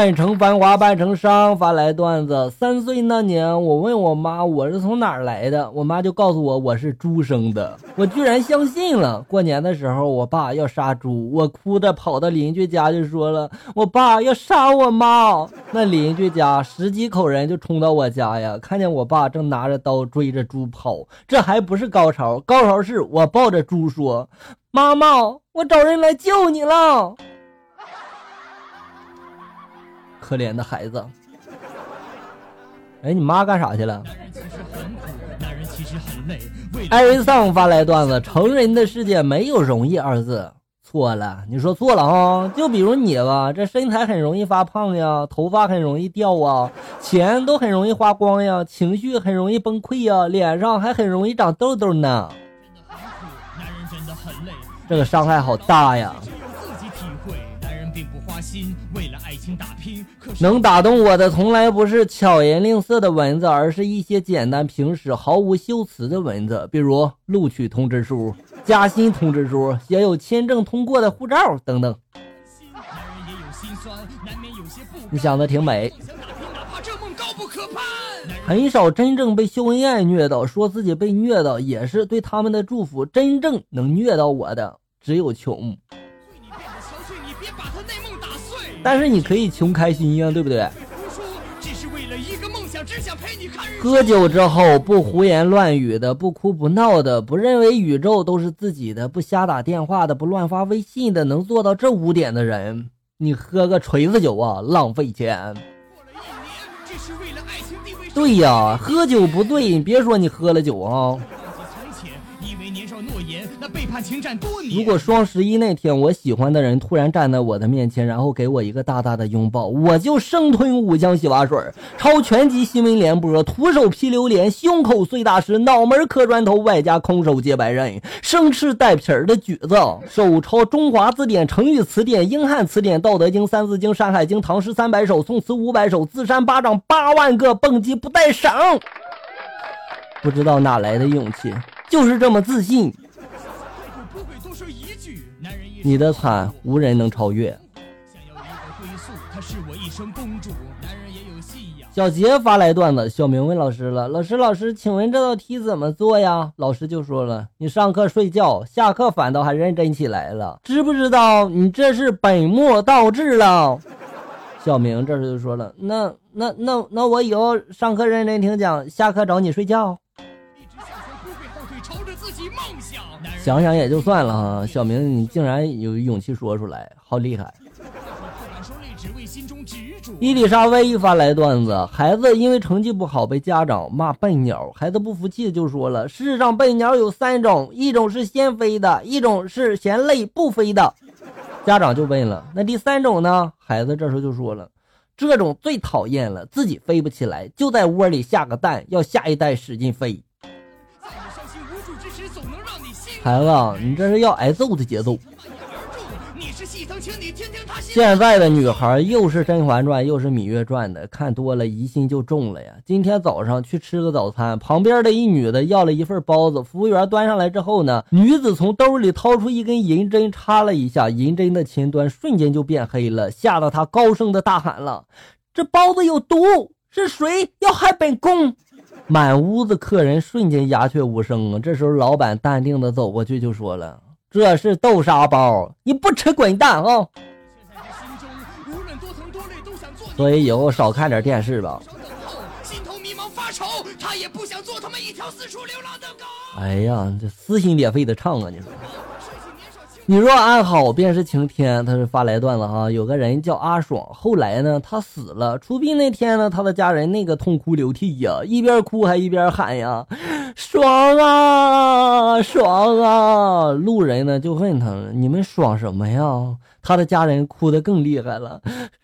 半城繁华半城伤，发来段子。三岁那年，我问我妈我是从哪儿来的，我妈就告诉我我是猪生的，我居然相信了。过年的时候，我爸要杀猪，我哭着跑到邻居家就说了，我爸要杀我妈。那邻居家十几口人就冲到我家呀，看见我爸正拿着刀追着猪跑，这还不是高潮，高潮是我抱着猪说：“妈妈，我找人来救你了。”可怜的孩子，哎，你妈干啥去了？艾瑞桑发来段子：成人的世界没有容易二字，错了，你说错了哈。就比如你吧，这身材很容易发胖呀，头发很容易掉啊，钱都很容易花光呀，情绪很容易崩溃呀，脸上还很容易长痘痘呢。这个伤害好大呀。能打动我的从来不是巧言令色的文字，而是一些简单平实、毫无修辞的文字，比如录取通知书、加薪通知书、写有签证通过的护照等等。你想的挺美，很少真正被秀恩爱虐到，说自己被虐到也是对他们的祝福。真正能虐到我的，只有穷。但是你可以穷开心呀，对不对？喝酒之后不胡言乱语的，不哭不闹的，不认为宇宙都是自己的，不瞎打电话的，不乱发微信的，能做到这五点的人，你喝个锤子酒啊，浪费钱。对呀，喝酒不对，你别说你喝了酒啊。背叛情战多年。如果双十一那天，我喜欢的人突然站在我的面前，然后给我一个大大的拥抱，我就生吞五江洗发水，抄全集新闻联播，徒手劈榴莲，胸口碎大石，脑门磕砖头，外加空手接白刃，生吃带皮儿的橘子，手抄中华字典、成语词典、英汉词典、道德经、三字经、山海经、唐诗三百首、宋词五百首，自扇巴掌八万个，蹦极不带绳。不知道哪来的勇气，就是这么自信。你的惨无人能超越。小杰发来段子，小明问老师了：“老师，老师，请问这道题怎么做呀？”老师就说了：“你上课睡觉，下课反倒还认真起来了，知不知道你这是本末倒置了？”小明这时就说了：“那那那那我以后上课认真听讲，下课找你睡觉。”想想也就算了哈，小明，你竟然有勇气说出来，好厉害！伊丽莎白一发来段子：孩子因为成绩不好被家长骂笨鸟，孩子不服气就说了：世上笨鸟有三种，一种是先飞的，一种是嫌累不飞的。家长就问了：那第三种呢？孩子这时候就说了：这种最讨厌了，自己飞不起来，就在窝里下个蛋，要下一代使劲飞。孩子，你这是要挨揍的节奏。现在的女孩又是《甄嬛传》又是《芈月传》的，看多了疑心就重了呀。今天早上去吃个早餐，旁边的一女的要了一份包子，服务员端上来之后呢，女子从兜里掏出一根银针，插了一下，银针的前端瞬间就变黑了，吓得她高声的大喊了：“这包子有毒，是谁要害本宫？”满屋子客人瞬间鸦雀无声啊！这时候，老板淡定的走过去就说了：“这是豆沙包，你不吃滚蛋啊！”所以以后少看点电视吧。哎呀，这撕心裂肺的唱啊！你说。你若安好，便是晴天。他是发来段子哈，有个人叫阿爽，后来呢，他死了。出殡那天呢，他的家人那个痛哭流涕呀，一边哭还一边喊呀：“爽啊，爽啊！”路人呢就问他：“你们爽什么呀？”他的家人哭得更厉害了：“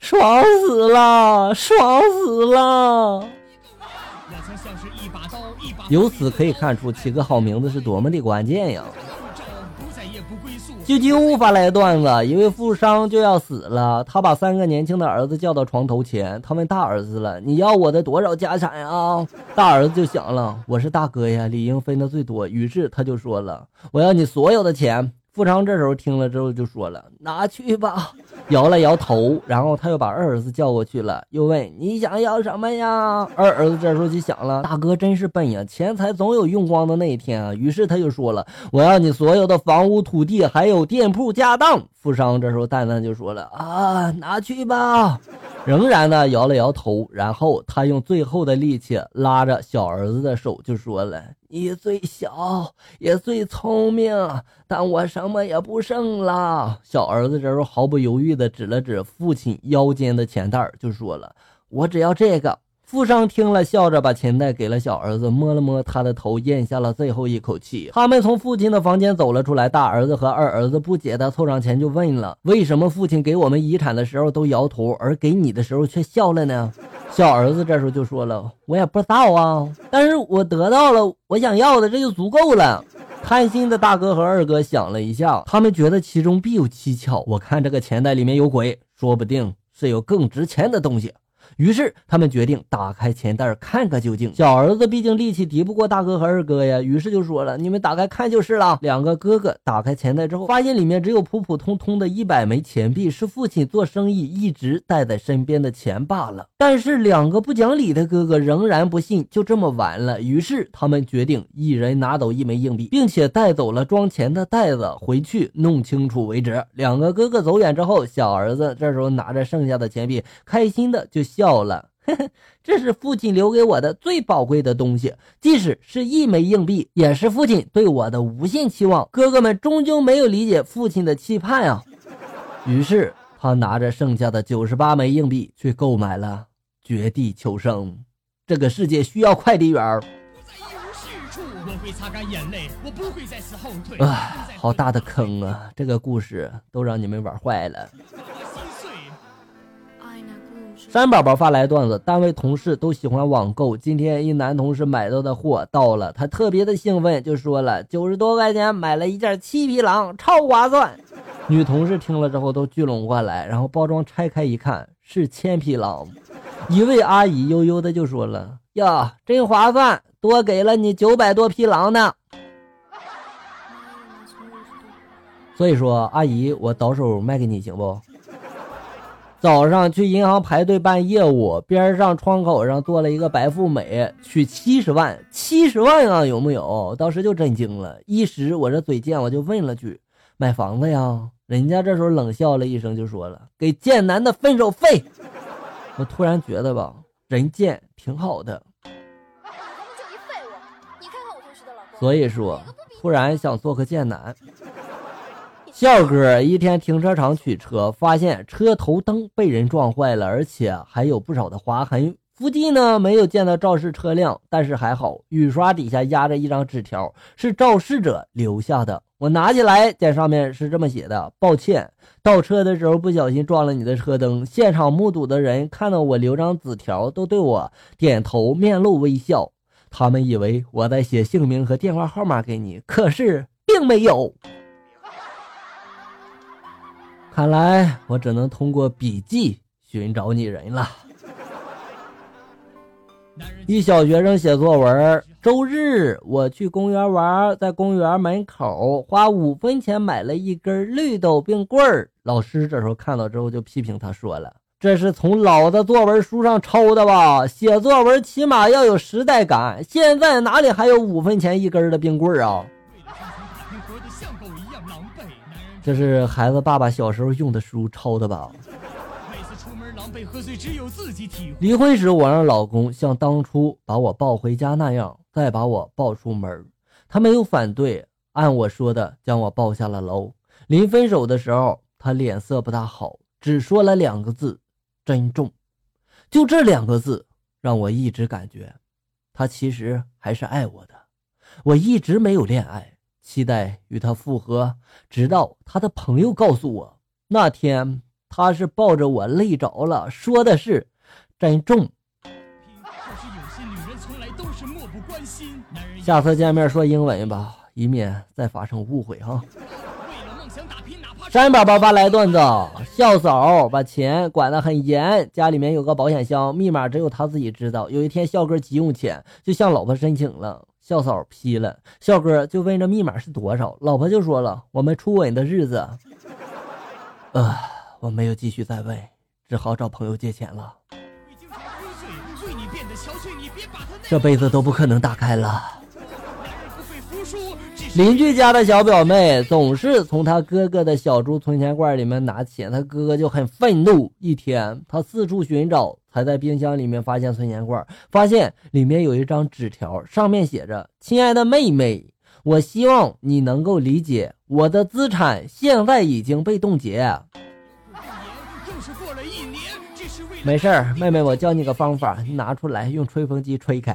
爽死了，爽死了！”由此可以看出，起个好名字是多么的关键呀。啾啾发来段子：一位富商就要死了，他把三个年轻的儿子叫到床头前，他问大儿子了：“你要我的多少家产呀？”大儿子就想了：“我是大哥呀，理应分的最多。”于是他就说了：“我要你所有的钱，富商这时候听了之后就说了：“拿去吧。”摇了摇头，然后他又把二儿子叫过去了，又问：“你想要什么呀？”二儿子这时候就想了：“大哥真是笨呀，钱财总有用光的那一天啊。”于是他就说了：“我要你所有的房屋、土地，还有店铺、家当。”富商这时候淡淡就说了：“啊，拿去吧。”仍然呢摇了摇头，然后他用最后的力气拉着小儿子的手，就说了：“你最小也最聪明，但我什么也不剩了。”小儿子这时候毫不犹豫地指了指父亲腰间的钱袋，就说了：“我只要这个。”富商听了，笑着把钱袋给了小儿子，摸了摸他的头，咽下了最后一口气。他们从父亲的房间走了出来，大儿子和二儿子不解的凑上前就问了：“为什么父亲给我们遗产的时候都摇头，而给你的时候却笑了呢？”小儿子这时候就说了：“我也不知道啊，但是我得到了我想要的，这就足够了。”贪心的大哥和二哥想了一下，他们觉得其中必有蹊跷。我看这个钱袋里面有鬼，说不定是有更值钱的东西。于是他们决定打开钱袋看个究竟。小儿子毕竟力气敌不过大哥和二哥呀，于是就说了：“你们打开看就是了。”两个哥哥打开钱袋之后，发现里面只有普普通通的一百枚钱币，是父亲做生意一直带在身边的钱罢了。但是两个不讲理的哥哥仍然不信就这么完了，于是他们决定一人拿走一枚硬币，并且带走了装钱的袋子，回去弄清楚为止。两个哥哥走远之后，小儿子这时候拿着剩下的钱币，开心的就。到了，这是父亲留给我的最宝贵的东西，即使是一枚硬币，也是父亲对我的无限期望。哥哥们终究没有理解父亲的期盼啊！于是他拿着剩下的九十八枚硬币去购买了绝地求生。这个世界需要快递员儿。啊，好大的坑啊！这个故事都让你们玩坏了。山宝宝发来段子：单位同事都喜欢网购，今天一男同事买到的货到了，他特别的兴奋，就说了九十多块钱买了一件七匹狼，超划算。女同事听了之后都聚拢过来，然后包装拆开一看是千匹狼。一位阿姨悠悠的就说了：“呀，真划算，多给了你九百多匹狼呢。”所以说，阿姨，我倒手卖给你行不？早上去银行排队办业务，边上窗口上坐了一个白富美，取七十万，七十万啊，有木有？当时就震惊了，一时我这嘴贱，我就问了句：“买房子呀？”人家这时候冷笑了一声，就说了：“给贱男的分手费。”我突然觉得吧，人贱挺好的。所以说，突然想做个贱男。笑哥一天停车场取车，发现车头灯被人撞坏了，而且还有不少的划痕。附近呢没有见到肇事车辆，但是还好，雨刷底下压着一张纸条，是肇事者留下的。我拿起来，在上面是这么写的：抱歉，倒车的时候不小心撞了你的车灯。现场目睹的人看到我留张纸条，都对我点头，面露微笑。他们以为我在写姓名和电话号码给你，可是并没有。看来我只能通过笔记寻找你人了。一小学生写作文：周日我去公园玩，在公园门口花五分钱买了一根绿豆冰棍儿。老师这时候看到之后就批评他说了：“这是从老的作文书上抄的吧？写作文起码要有时代感，现在哪里还有五分钱一根的冰棍儿啊？”这是孩子爸爸小时候用的书抄的吧？离婚时，我让老公像当初把我抱回家那样，再把我抱出门。他没有反对，按我说的将我抱下了楼。临分手的时候，他脸色不大好，只说了两个字：珍重。就这两个字，让我一直感觉他其实还是爱我的。我一直没有恋爱。期待与他复合，直到他的朋友告诉我，那天他是抱着我累着了，说的是珍重。下次见面说英文吧，以免再发生误会哈。山宝宝发来段子：校嫂把钱管得很严，家里面有个保险箱，密码只有他自己知道。有一天校哥急用钱，就向老婆申请了。校嫂批了，校哥就问这密码是多少，老婆就说了我们初吻的日子。呃，我没有继续再问，只好找朋友借钱了。这辈子都不可能打开了。邻居家的小表妹总是从他哥哥的小猪存钱罐里面拿钱，他哥哥就很愤怒。一天，他四处寻找，才在冰箱里面发现存钱罐，发现里面有一张纸条，上面写着：“亲爱的妹妹，我希望你能够理解，我的资产现在已经被冻结。”没事儿，妹妹，我教你个方法，你拿出来用吹风机吹开。